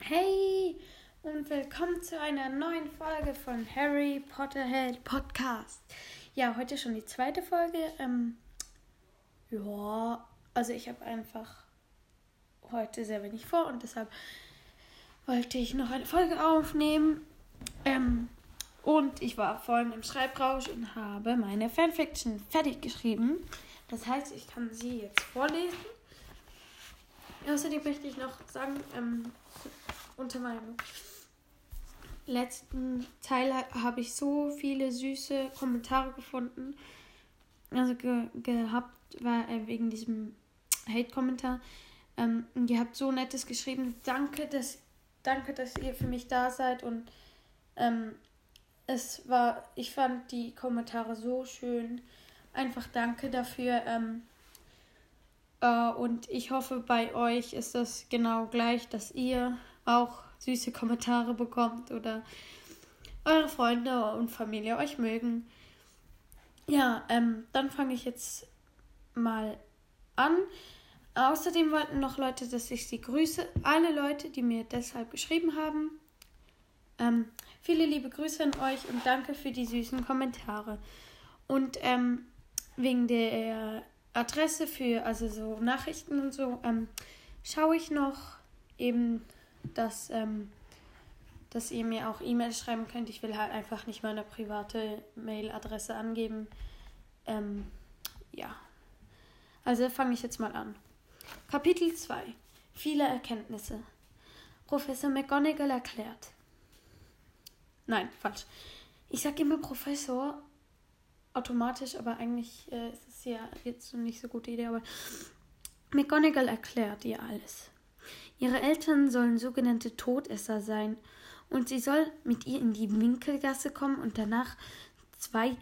Hey und willkommen zu einer neuen Folge von Harry Potterhead Podcast. Ja, heute schon die zweite Folge. Ähm, ja, also ich habe einfach heute sehr wenig vor und deshalb wollte ich noch eine Folge aufnehmen. Ähm, und ich war vorhin im Schreibrausch und habe meine Fanfiction fertig geschrieben. Das heißt, ich kann sie jetzt vorlesen. Außerdem möchte ich noch sagen, ähm, unter meinem letzten Teil habe ich so viele süße Kommentare gefunden. Also ge gehabt, war äh, wegen diesem Hate-Kommentar. Ähm, ihr habt so nettes geschrieben. Danke, dass, danke, dass ihr für mich da seid. Und ähm, es war, ich fand die Kommentare so schön. Einfach danke dafür. Ähm, äh, und ich hoffe, bei euch ist das genau gleich, dass ihr auch süße Kommentare bekommt oder eure Freunde und Familie euch mögen. Ja, ähm, dann fange ich jetzt mal an. Außerdem wollten noch Leute, dass ich sie grüße. Alle Leute, die mir deshalb geschrieben haben. Ähm, viele liebe Grüße an euch und danke für die süßen Kommentare. Und ähm, wegen der Adresse für also so Nachrichten und so ähm, schaue ich noch eben dass, ähm, dass ihr mir auch E-Mails schreiben könnt. Ich will halt einfach nicht meine private Mailadresse angeben. Ähm, ja. Also fange ich jetzt mal an. Kapitel 2. Viele Erkenntnisse. Professor McGonagall erklärt. Nein, falsch. Ich sage immer Professor automatisch, aber eigentlich äh, ist es ja jetzt nicht so gute Idee, aber McGonagall erklärt ihr alles. Ihre Eltern sollen sogenannte Todesser sein, und sie soll mit ihr in die Winkelgasse kommen und danach zwei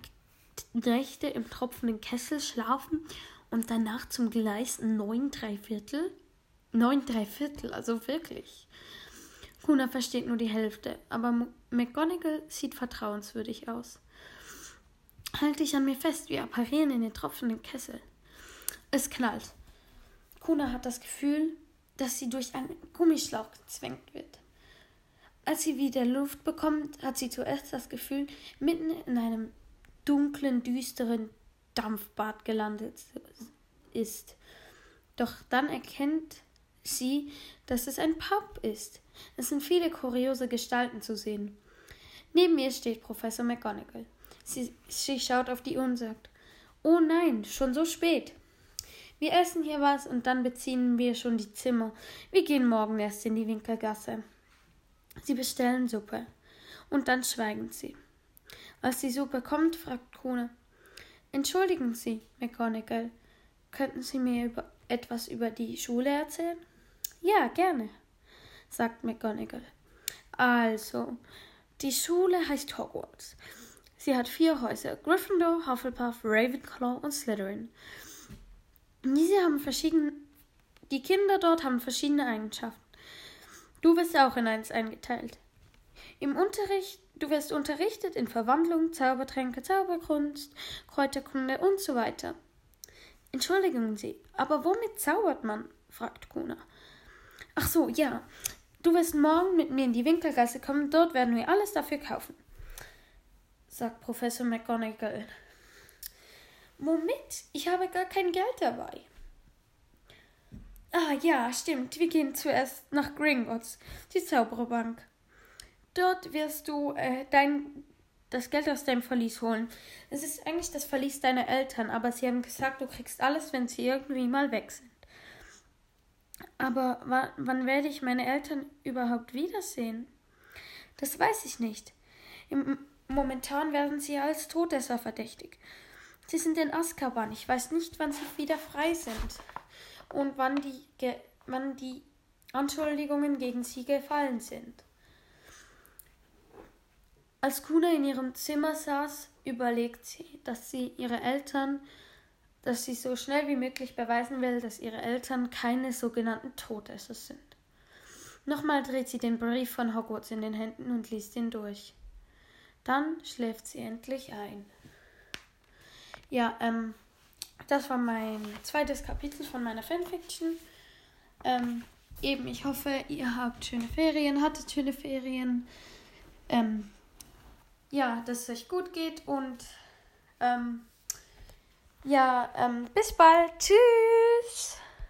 Nächte im tropfenden Kessel schlafen und danach zum Gleis neun Dreiviertel? Neun Dreiviertel, also wirklich. Kuna versteht nur die Hälfte, aber McGonagall sieht vertrauenswürdig aus. Halte ich an mir fest, wir apparieren in den tropfenden Kessel. Es knallt. Kuna hat das Gefühl, dass sie durch einen Gummischlauch gezwängt wird. Als sie wieder Luft bekommt, hat sie zuerst das Gefühl, mitten in einem dunklen, düsteren Dampfbad gelandet ist. Doch dann erkennt sie, dass es ein Pub ist. Es sind viele kuriose Gestalten zu sehen. Neben ihr steht Professor McGonagall. Sie, sie schaut auf die Uhr und sagt: Oh nein, schon so spät. Wir essen hier was und dann beziehen wir schon die Zimmer. Wir gehen morgen erst in die Winkelgasse. Sie bestellen Suppe. Und dann schweigen sie. Als die Suppe kommt, fragt Krone. Entschuldigen Sie, McGonagall, könnten Sie mir über etwas über die Schule erzählen? Ja, gerne, sagt McGonagall. Also, die Schule heißt Hogwarts. Sie hat vier Häuser: Gryffindor, Hufflepuff, Ravenclaw und Slytherin. Diese haben verschiedene, die Kinder dort haben verschiedene Eigenschaften. Du wirst auch in eins eingeteilt. Im Unterricht, du wirst unterrichtet in Verwandlung, Zaubertränke, Zauberkunst, Kräuterkunde und so weiter. Entschuldigen Sie, aber womit zaubert man? fragt Kuna. Ach so, ja. Du wirst morgen mit mir in die Winkelgasse kommen, dort werden wir alles dafür kaufen, sagt Professor McGonagall. Moment, ich habe gar kein Geld dabei. Ah ja, stimmt. Wir gehen zuerst nach Gringotts, die Zaubererbank. Dort wirst du äh, dein das Geld aus deinem Verlies holen. Es ist eigentlich das Verlies deiner Eltern, aber sie haben gesagt, du kriegst alles, wenn sie irgendwie mal weg sind. Aber wann werde ich meine Eltern überhaupt wiedersehen? Das weiß ich nicht. Im, momentan werden sie als Todesser verdächtig. Sie sind in Azkaban. Ich weiß nicht, wann sie wieder frei sind und wann die, wann die Anschuldigungen gegen sie gefallen sind. Als Kuna in ihrem Zimmer saß, überlegt sie, dass sie ihre Eltern, dass sie so schnell wie möglich beweisen will, dass ihre Eltern keine sogenannten Todesser sind. Nochmal dreht sie den Brief von Hogwarts in den Händen und liest ihn durch. Dann schläft sie endlich ein. Ja, ähm, das war mein zweites Kapitel von meiner Fanfiction. Ähm, eben, ich hoffe, ihr habt schöne Ferien, hattet schöne Ferien. Ähm, ja, dass es euch gut geht und ähm, ja, ähm, bis bald. Tschüss.